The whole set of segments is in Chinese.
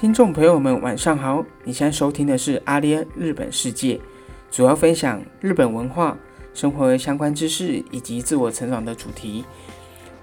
听众朋友们，晚上好！你现在收听的是阿联日本世界，主要分享日本文化、生活相关知识以及自我成长的主题。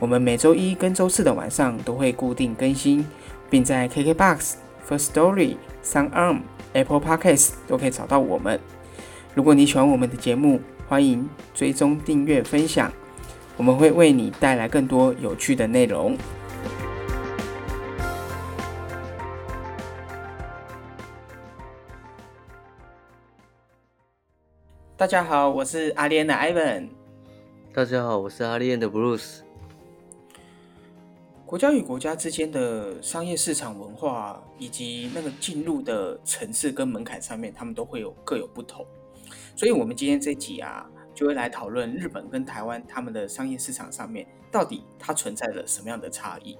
我们每周一跟周四的晚上都会固定更新，并在 KKBOX、First Story、SoundArm、Apple Podcasts 都可以找到我们。如果你喜欢我们的节目，欢迎追踪、订阅、分享，我们会为你带来更多有趣的内容。大家好，我是阿莲的 Ivan。大家好，我是阿莲的 Bruce。国家与国家之间的商业市场文化以及那个进入的层次跟门槛上面，他们都会有各有不同。所以，我们今天这集啊，就会来讨论日本跟台湾他们的商业市场上面，到底它存在着什么样的差异。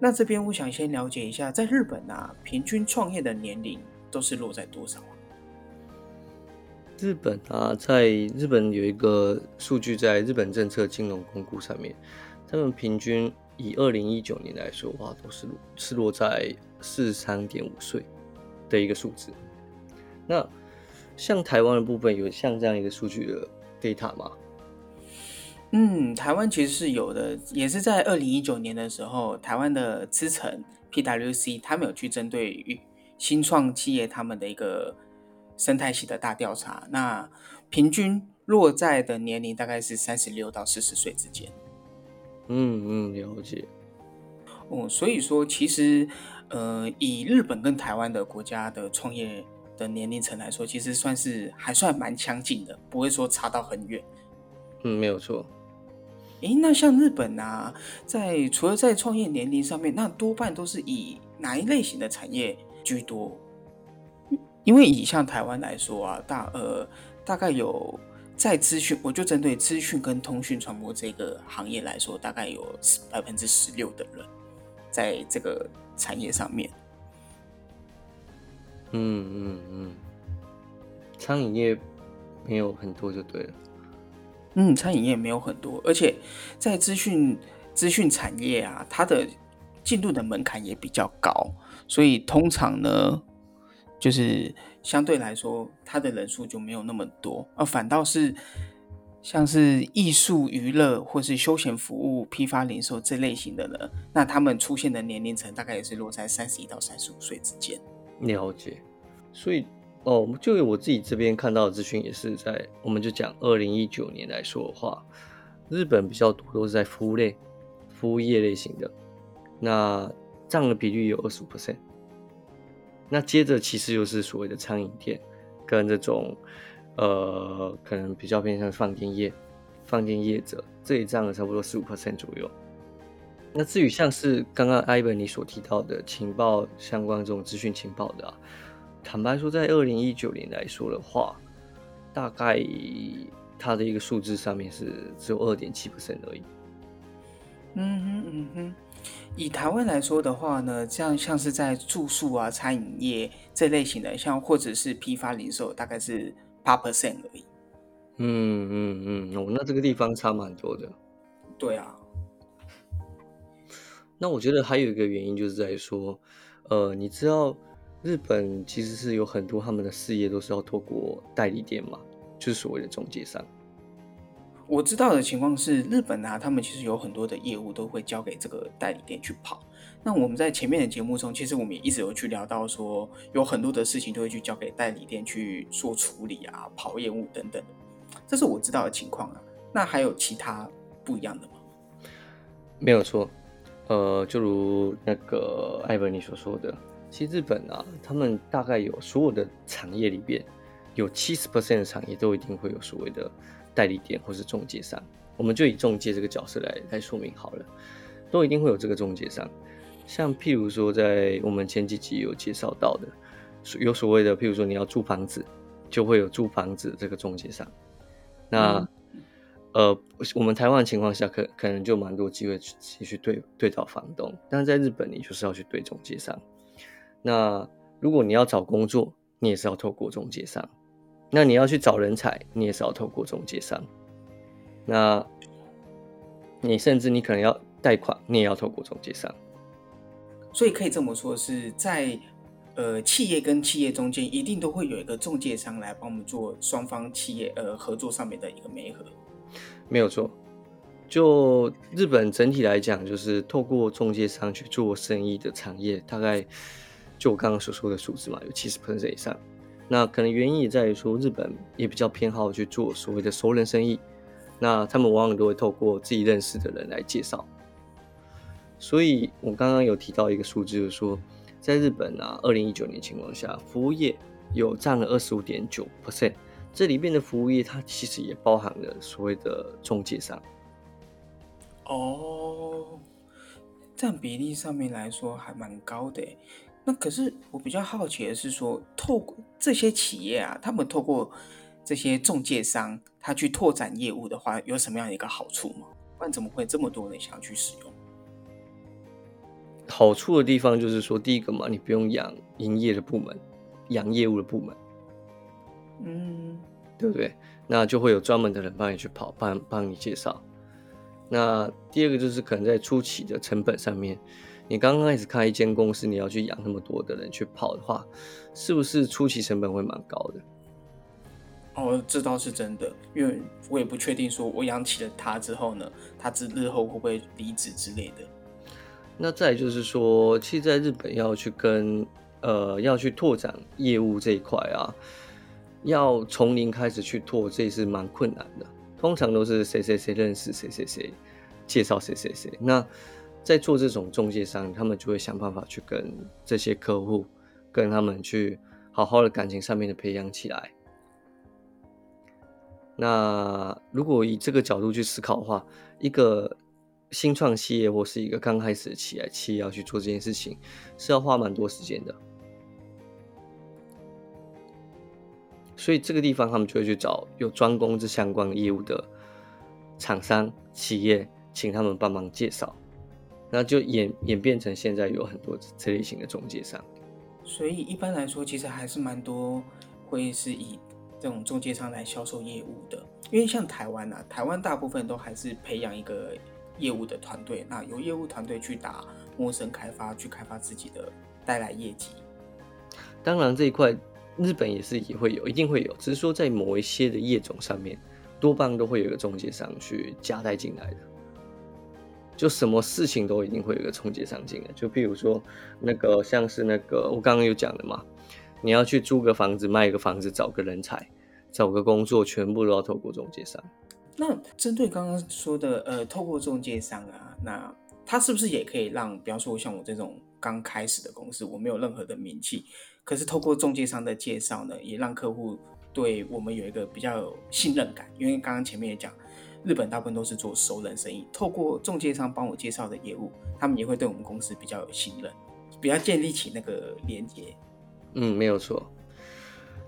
那这边我想先了解一下，在日本啊，平均创业的年龄都是落在多少啊？日本啊，在日本有一个数据，在日本政策金融公估上面，他们平均以二零一九年来说的话，都是落是落在四十三点五岁的一个数字。那像台湾的部分，有像这样一个数据的 data 吗？嗯，台湾其实是有的，也是在二零一九年的时候，台湾的资诚 PWC 他们有去针对于新创企业他们的一个。生态系的大调查，那平均落在的年龄大概是三十六到四十岁之间。嗯嗯，了解。哦，所以说其实，呃，以日本跟台湾的国家的创业的年龄层来说，其实算是还算蛮相近的，不会说差到很远。嗯，没有错。诶，那像日本啊，在除了在创业年龄上面，那多半都是以哪一类型的产业居多？因为以像台湾来说啊，大呃大概有在资讯，我就针对资讯跟通讯传播这个行业来说，大概有百分之十六的人在这个产业上面。嗯嗯嗯，餐饮业没有很多就对了。嗯，餐饮业没有很多，而且在资讯资讯产业啊，它的进入的门槛也比较高，所以通常呢。就是相对来说，他的人数就没有那么多，而反倒是像是艺术、娱乐或是休闲服务、批发、零售这类型的呢，那他们出现的年龄层大概也是落在三十一到三十五岁之间。了解，所以哦，就我自己这边看到的资讯也是在，我们就讲二零一九年来说的话，日本比较多都是在服务类、服务业类型的，那占的比率有二十五 percent。那接着其实又是所谓的餐饮店，跟这种呃可能比较偏向饭店业、饭店业者，这里占了差不多十五 percent 左右。那至于像是刚刚 Ivan 你所提到的情报相关这种资讯情报的，啊，坦白说，在二零一九年来说的话，大概它的一个数字上面是只有二点七 percent 而已。嗯哼嗯哼。以台湾来说的话呢，这样像是在住宿啊、餐饮业这类型的，像或者是批发零售，大概是八 percent 而已。嗯嗯嗯，哦，那这个地方差蛮多的。对啊。那我觉得还有一个原因就是在说，呃，你知道日本其实是有很多他们的事业都是要透过代理店嘛，就是所谓的中介商。我知道的情况是，日本啊，他们其实有很多的业务都会交给这个代理店去跑。那我们在前面的节目中，其实我们也一直有去聊到说，有很多的事情都会去交给代理店去做处理啊，跑业务等等的。这是我知道的情况啊。那还有其他不一样的吗？没有错，呃，就如那个艾文你所说的，其实日本啊，他们大概有所有的产业里边，有七十 percent 的产业都一定会有所谓的。代理店或是中介商，我们就以中介这个角色来来说明好了，都一定会有这个中介商。像譬如说，在我们前几集有介绍到的，有所谓的，譬如说你要租房子，就会有租房子这个中介商。那呃，我们台湾的情况下，可可能就蛮多机会去去对对找房东，但是在日本，你就是要去对中介商。那如果你要找工作，你也是要透过中介商。那你要去找人才，你也是要透过中介商。那，你甚至你可能要贷款，你也要透过中介商。所以可以这么说，是在呃企业跟企业中间，一定都会有一个中介商来帮我们做双方企业呃合作上面的一个媒合。没有错。就日本整体来讲，就是透过中介商去做生意的产业，大概就我刚刚所说的数字嘛，有七十 percent 以上。那可能原因也在于说，日本也比较偏好去做所谓的熟人生意。那他们往往都会透过自己认识的人来介绍。所以我刚刚有提到一个数字，就是说，在日本啊，二零一九年情况下，服务业有占了二十五点九 percent。这里面的服务业，它其实也包含了所谓的中介商。哦，占比例上面来说还蛮高的。那可是我比较好奇的是说，透过这些企业啊，他们透过这些中介商，他去拓展业务的话，有什么样的一个好处吗？不然怎么会这么多人想要去使用？好处的地方就是说，第一个嘛，你不用养营业的部门，养业务的部门，嗯，对不对？那就会有专门的人帮你去跑，帮帮你介绍。那第二个就是可能在初期的成本上面，你刚刚开始开一间公司，你要去养那么多的人去跑的话，是不是初期成本会蛮高的？哦，这倒是真的，因为我也不确定说我养起了他之后呢，他之日后会不会离职之类的。那再就是说，其实在日本要去跟呃要去拓展业务这一块啊，要从零开始去拓，这也是蛮困难的。通常都是谁谁谁认识谁谁谁，介绍谁谁谁。那在做这种中介商，他们就会想办法去跟这些客户，跟他们去好好的感情上面的培养起来。那如果以这个角度去思考的话，一个新创企业或是一个刚开始起来企业要去做这件事情，是要花蛮多时间的。所以这个地方，他们就会去找有专攻这相关业务的厂商企业，请他们帮忙介绍，那就演演变成现在有很多这类型的中介商。所以一般来说，其实还是蛮多会是以这种中介商来销售业务的。因为像台湾啊，台湾大部分都还是培养一个业务的团队，那由业务团队去打陌生开发，去开发自己的带来业绩。当然这一块。日本也是也会有，一定会有，只是说在某一些的业种上面，多半都会有一个中介商去夹带进来的。就什么事情都一定会有一个中介商进来。就譬如说，那个像是那个我刚刚有讲的嘛，你要去租个房子、卖个房子、找个人才、找个工作，全部都要透过中介商。那针对刚刚说的，呃，透过中介商啊，那他是不是也可以让，比方说像我这种刚开始的公司，我没有任何的名气？可是透过中介商的介绍呢，也让客户对我们有一个比较有信任感。因为刚刚前面也讲，日本大部分都是做熟人生意，透过中介商帮我介绍的业务，他们也会对我们公司比较有信任，比较建立起那个连接。嗯，没有错。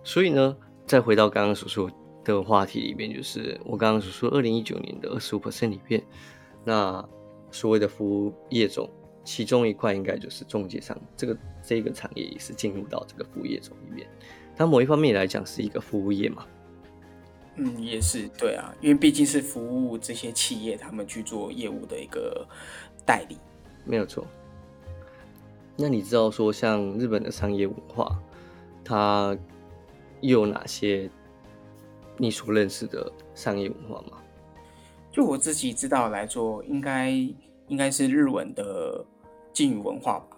所以呢，再回到刚刚所说的话题里面，就是我刚刚所说，二零一九年的二十五 percent 里面，那所谓的服务业种。其中一块应该就是中介商，这个这个产业也是进入到这个服务业种里面。它某一方面来讲是一个服务业嘛？嗯，也是对啊，因为毕竟是服务这些企业，他们去做业务的一个代理，没有错。那你知道说像日本的商业文化，它又有哪些你所认识的商业文化吗？就我自己知道来说，应该应该是日文的。敬语文化吧，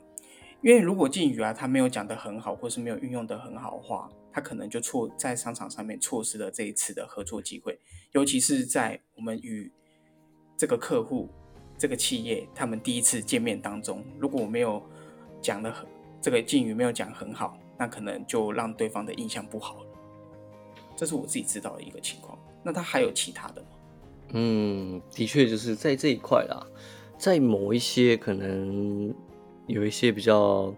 因为如果敬语啊，他没有讲得很好，或是没有运用得很好的话，他可能就错在商场上面错失了这一次的合作机会。尤其是在我们与这个客户、这个企业他们第一次见面当中，如果我没有讲的很这个敬语没有讲很好，那可能就让对方的印象不好了。这是我自己知道的一个情况。那他还有其他的吗？嗯，的确就是在这一块啦。在某一些可能有一些比较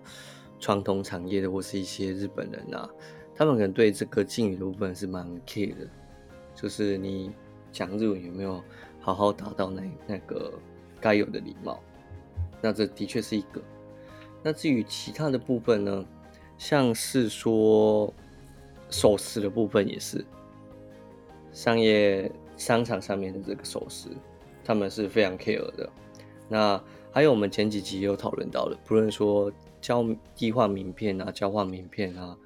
传统产业的，或是一些日本人啊，他们可能对这个敬语的部分是蛮 care 的，就是你讲日文有没有好好达到那那个该有的礼貌？那这的确是一个。那至于其他的部分呢，像是说手势的部分也是，商业商场上面的这个手势，他们是非常 care 的。那还有我们前几集也有讨论到了，不论说交替换名片啊、交换名片啊，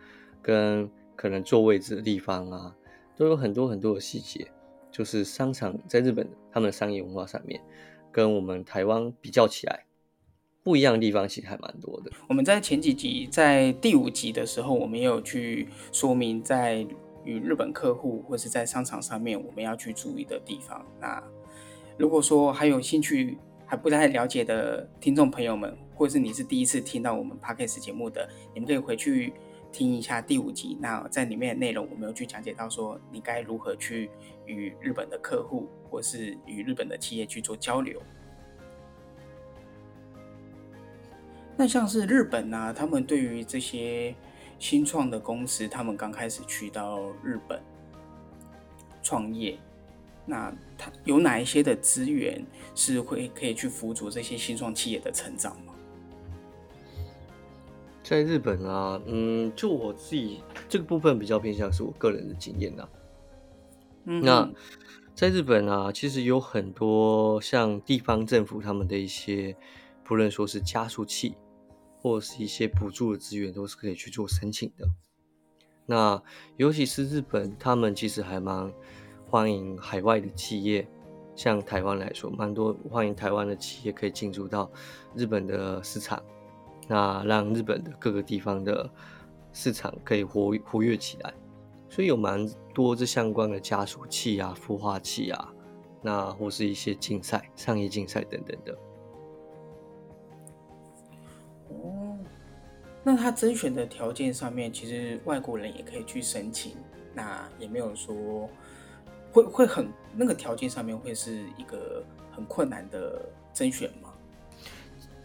跟可能坐位置的地方啊，都有很多很多的细节。就是商场在日本他们的商业文化上面，跟我们台湾比较起来，不一样的地方其实还蛮多的。我们在前几集，在第五集的时候，我们也有去说明，在与日本客户或是在商场上面，我们要去注意的地方。那如果说还有兴趣还不太了解的听众朋友们，或是你是第一次听到我们 podcast 节目的，你们可以回去。听一下第五集，那在里面的内容，我们有去讲解到说，你该如何去与日本的客户或是与日本的企业去做交流。那像是日本呢，他们对于这些新创的公司，他们刚开始去到日本创业，那它有哪一些的资源是会可以去辅助这些新创企业的成长吗？在日本啊，嗯，就我自己这个部分比较偏向是我个人的经验呐。那在日本啊，其实有很多像地方政府他们的一些，不论说是加速器，或者是一些补助的资源，都是可以去做申请的。那尤其是日本，他们其实还蛮欢迎海外的企业，像台湾来说，蛮多欢迎台湾的企业可以进入到日本的市场。那让日本的各个地方的市场可以活活跃起来，所以有蛮多这相关的加速器啊、孵化器啊，那或是一些竞赛、商业竞赛等等的。哦，那他甄选的条件上面，其实外国人也可以去申请，那也没有说会会很那个条件上面会是一个很困难的甄选吗？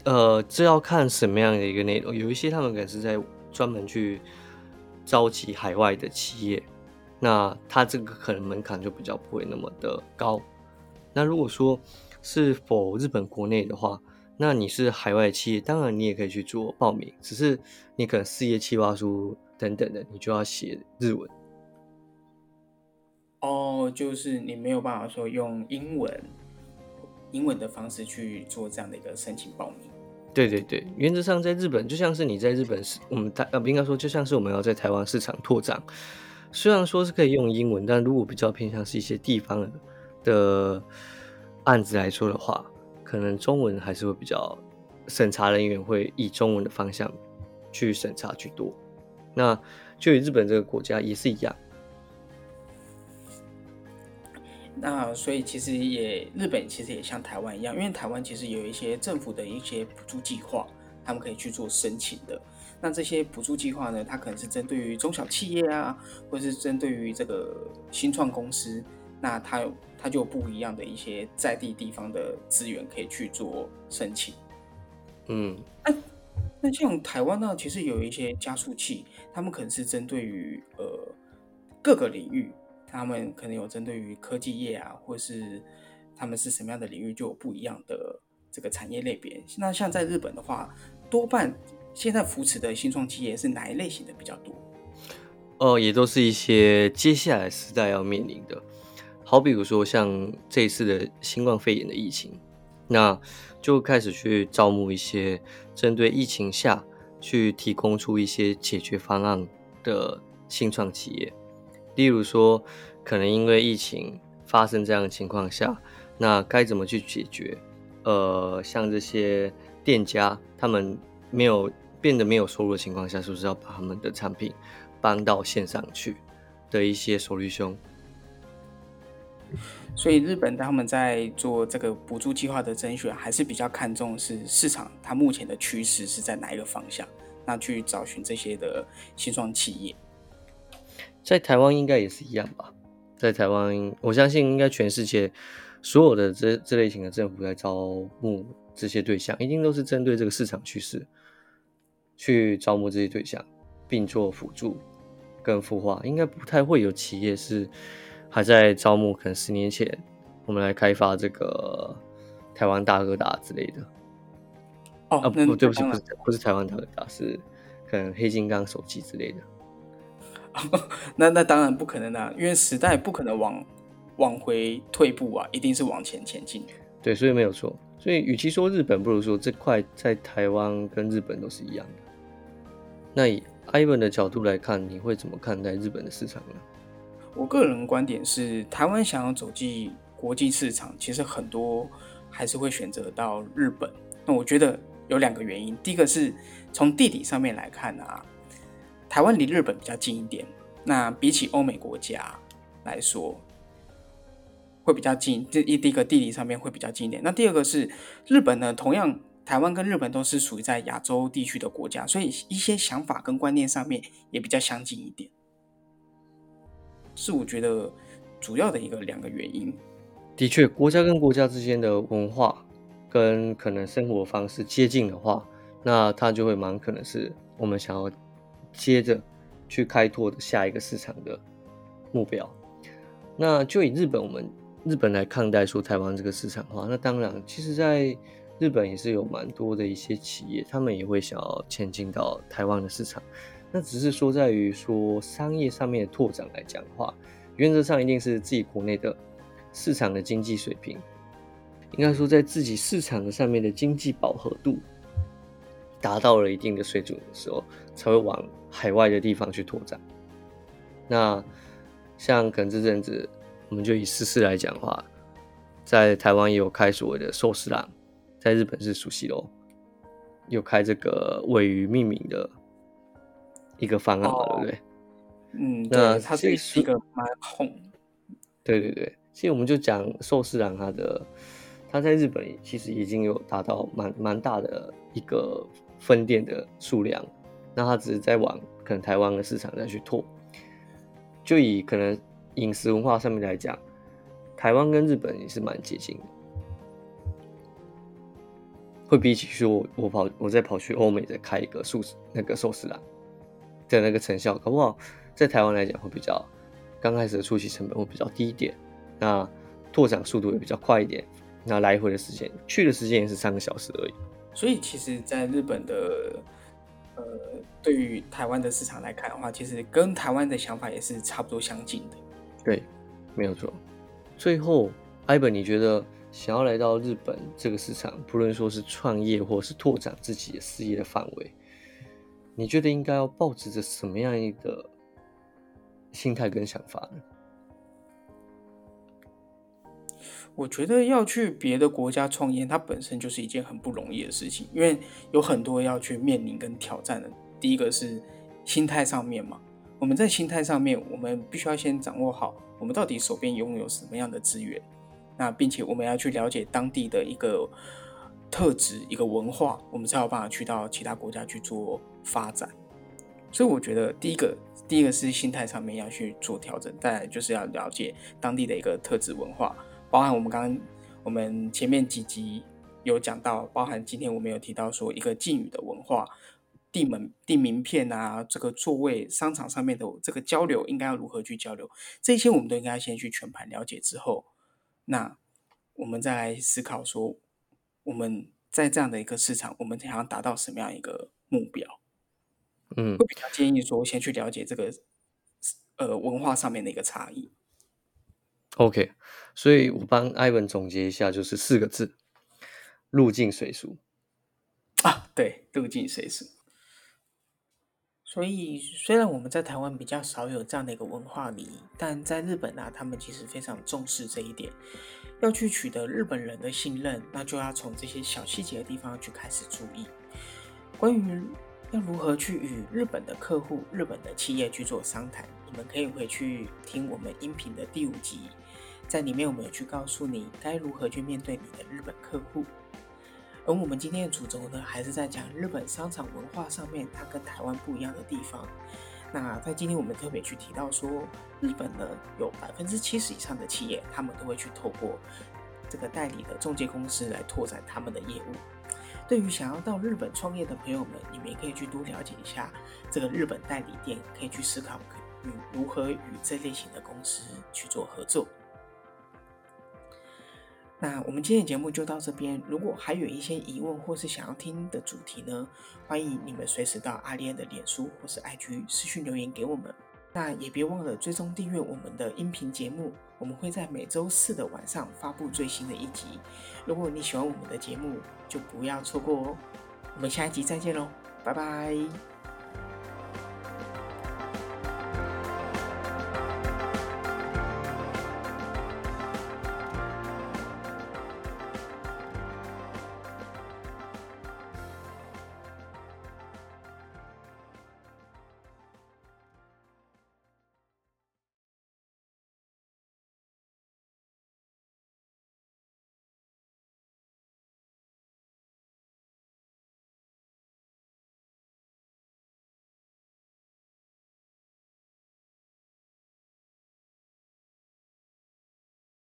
呃，这要看什么样的一个内容。有一些他们可能是在专门去召集海外的企业，那他这个可能门槛就比较不会那么的高。那如果说是否日本国内的话，那你是海外企业，当然你也可以去做报名，只是你可能事业计划书等等的，你就要写日文。哦，就是你没有办法说用英文。英文的方式去做这样的一个申请报名。对对对，原则上在日本就像是你在日本是，我们台呃不应该说就像是我们要在台湾市场拓展，虽然说是可以用英文，但如果比较偏向是一些地方的案子来说的话，可能中文还是会比较审查人员会以中文的方向去审查居多。那就以日本这个国家也是一样。那所以其实也日本其实也像台湾一样，因为台湾其实有一些政府的一些补助计划，他们可以去做申请的。那这些补助计划呢，它可能是针对于中小企业啊，或者是针对于这个新创公司，那它有它就有不一样的一些在地地方的资源可以去做申请。嗯，那那像台湾呢，其实有一些加速器，他们可能是针对于呃各个领域。他们可能有针对于科技业啊，或是他们是什么样的领域，就有不一样的这个产业类别。那像在日本的话，多半现在扶持的新创企业是哪一类型的比较多？哦，也都是一些接下来时代要面临的，好比如说像这一次的新冠肺炎的疫情，那就开始去招募一些针对疫情下去提供出一些解决方案的新创企业。例如说，可能因为疫情发生这样的情况下，那该怎么去解决？呃，像这些店家，他们没有变得没有收入的情况下，是不是要把他们的产品搬到线上去的一些手率兄？所以日本他们在做这个补助计划的甄选，还是比较看重是市场它目前的趋势是在哪一个方向，那去找寻这些的新创企业。在台湾应该也是一样吧，在台湾，我相信应该全世界所有的这这类型的政府在招募这些对象，一定都是针对这个市场趋势去招募这些对象，并做辅助跟孵化，应该不太会有企业是还在招募。可能十年前我们来开发这个台湾大哥大之类的。哦，啊不，对不起，不是不是台湾大哥大，是可能黑金刚手机之类的。那那当然不可能啊，因为时代不可能往往回退步啊，一定是往前前进。对，所以没有错。所以与其说日本，不如说这块在台湾跟日本都是一样的。那以 Ivan 的角度来看，你会怎么看待日本的市场呢？我个人观点是，台湾想要走进国际市场，其实很多还是会选择到日本。那我觉得有两个原因，第一个是从地理上面来看啊，台湾离日本比较近一点，那比起欧美国家来说，会比较近。这一第一个地理上面会比较近一点。那第二个是日本呢，同样台湾跟日本都是属于在亚洲地区的国家，所以一些想法跟观念上面也比较相近一点。是我觉得主要的一个两个原因。的确，国家跟国家之间的文化跟可能生活方式接近的话，那它就会蛮可能是我们想要接着去开拓的下一个市场的目标。那就以日本我们日本来看待说台湾这个市场的话，那当然，其实在日本也是有蛮多的一些企业，他们也会想要前进到台湾的市场。那只是说，在于说商业上面的拓展来讲的话，原则上一定是自己国内的市场的经济水平，应该说在自己市场上面的经济饱和度达到了一定的水准的时候，才会往海外的地方去拓展。那像可能这阵子，我们就以思思来讲的话，在台湾也有开所谓的寿司郎，在日本是熟悉喽，有开这个位于命名的。一个方案嘛，对不对？嗯，那它是一个蛮红。对对对，其实我们就讲寿司郎，它的它在日本其实已经有达到蛮蛮大的一个分店的数量，那他只是在往可能台湾的市场再去拓。就以可能饮食文化上面来讲，台湾跟日本也是蛮接近的，会比起说我跑我再跑去欧美再开一个素食那个寿司郎。的那个成效，搞不好在台湾来讲会比较刚开始的初期成本会比较低一点，那拓展速度也比较快一点，那来回的时间去的时间也是三个小时而已。所以其实，在日本的呃，对于台湾的市场来看的话，其实跟台湾的想法也是差不多相近的。对，没有错。最后，艾本，你觉得想要来到日本这个市场，不论说是创业或是拓展自己的事业的范围？你觉得应该要抱持着什么样一个心态跟想法呢？我觉得要去别的国家创业，它本身就是一件很不容易的事情，因为有很多要去面临跟挑战的。第一个是心态上面嘛，我们在心态上面，我们必须要先掌握好，我们到底手边拥有什么样的资源，那并且我们要去了解当地的一个。特质一个文化，我们才有办法去到其他国家去做发展。所以我觉得第一个，第一个是心态上面要去做调整，再来就是要了解当地的一个特质文化，包含我们刚刚我们前面几集有讲到，包含今天我们有提到说一个敬语的文化，递门递名片啊，这个座位商场上面的这个交流应该要如何去交流，这些我们都应该先去全盘了解之后，那我们再来思考说。我们在这样的一个市场，我们想要达到什么样一个目标？嗯，会比较建议说，先去了解这个呃文化上面的一个差异。OK，所以我帮艾文总结一下，就是四个字：入境随俗啊。对，入境随俗。所以，虽然我们在台湾比较少有这样的一个文化礼仪，但在日本啊，他们其实非常重视这一点。要去取得日本人的信任，那就要从这些小细节的地方去开始注意。关于要如何去与日本的客户、日本的企业去做商谈，你们可以回去听我们音频的第五集，在里面我们有去告诉你该如何去面对你的日本客户。而我们今天的主轴呢，还是在讲日本商场文化上面它跟台湾不一样的地方。那在今天我们特别去提到说，日本呢有百分之七十以上的企业，他们都会去透过这个代理的中介公司来拓展他们的业务。对于想要到日本创业的朋友们，你们也可以去多了解一下这个日本代理店，可以去思考与如何与这类型的公司去做合作。那我们今天的节目就到这边。如果还有一些疑问或是想要听的主题呢，欢迎你们随时到阿莲的脸书或是 IG 私讯留言给我们。那也别忘了追踪订阅我们的音频节目，我们会在每周四的晚上发布最新的一集。如果你喜欢我们的节目，就不要错过哦。我们下一集再见喽，拜拜。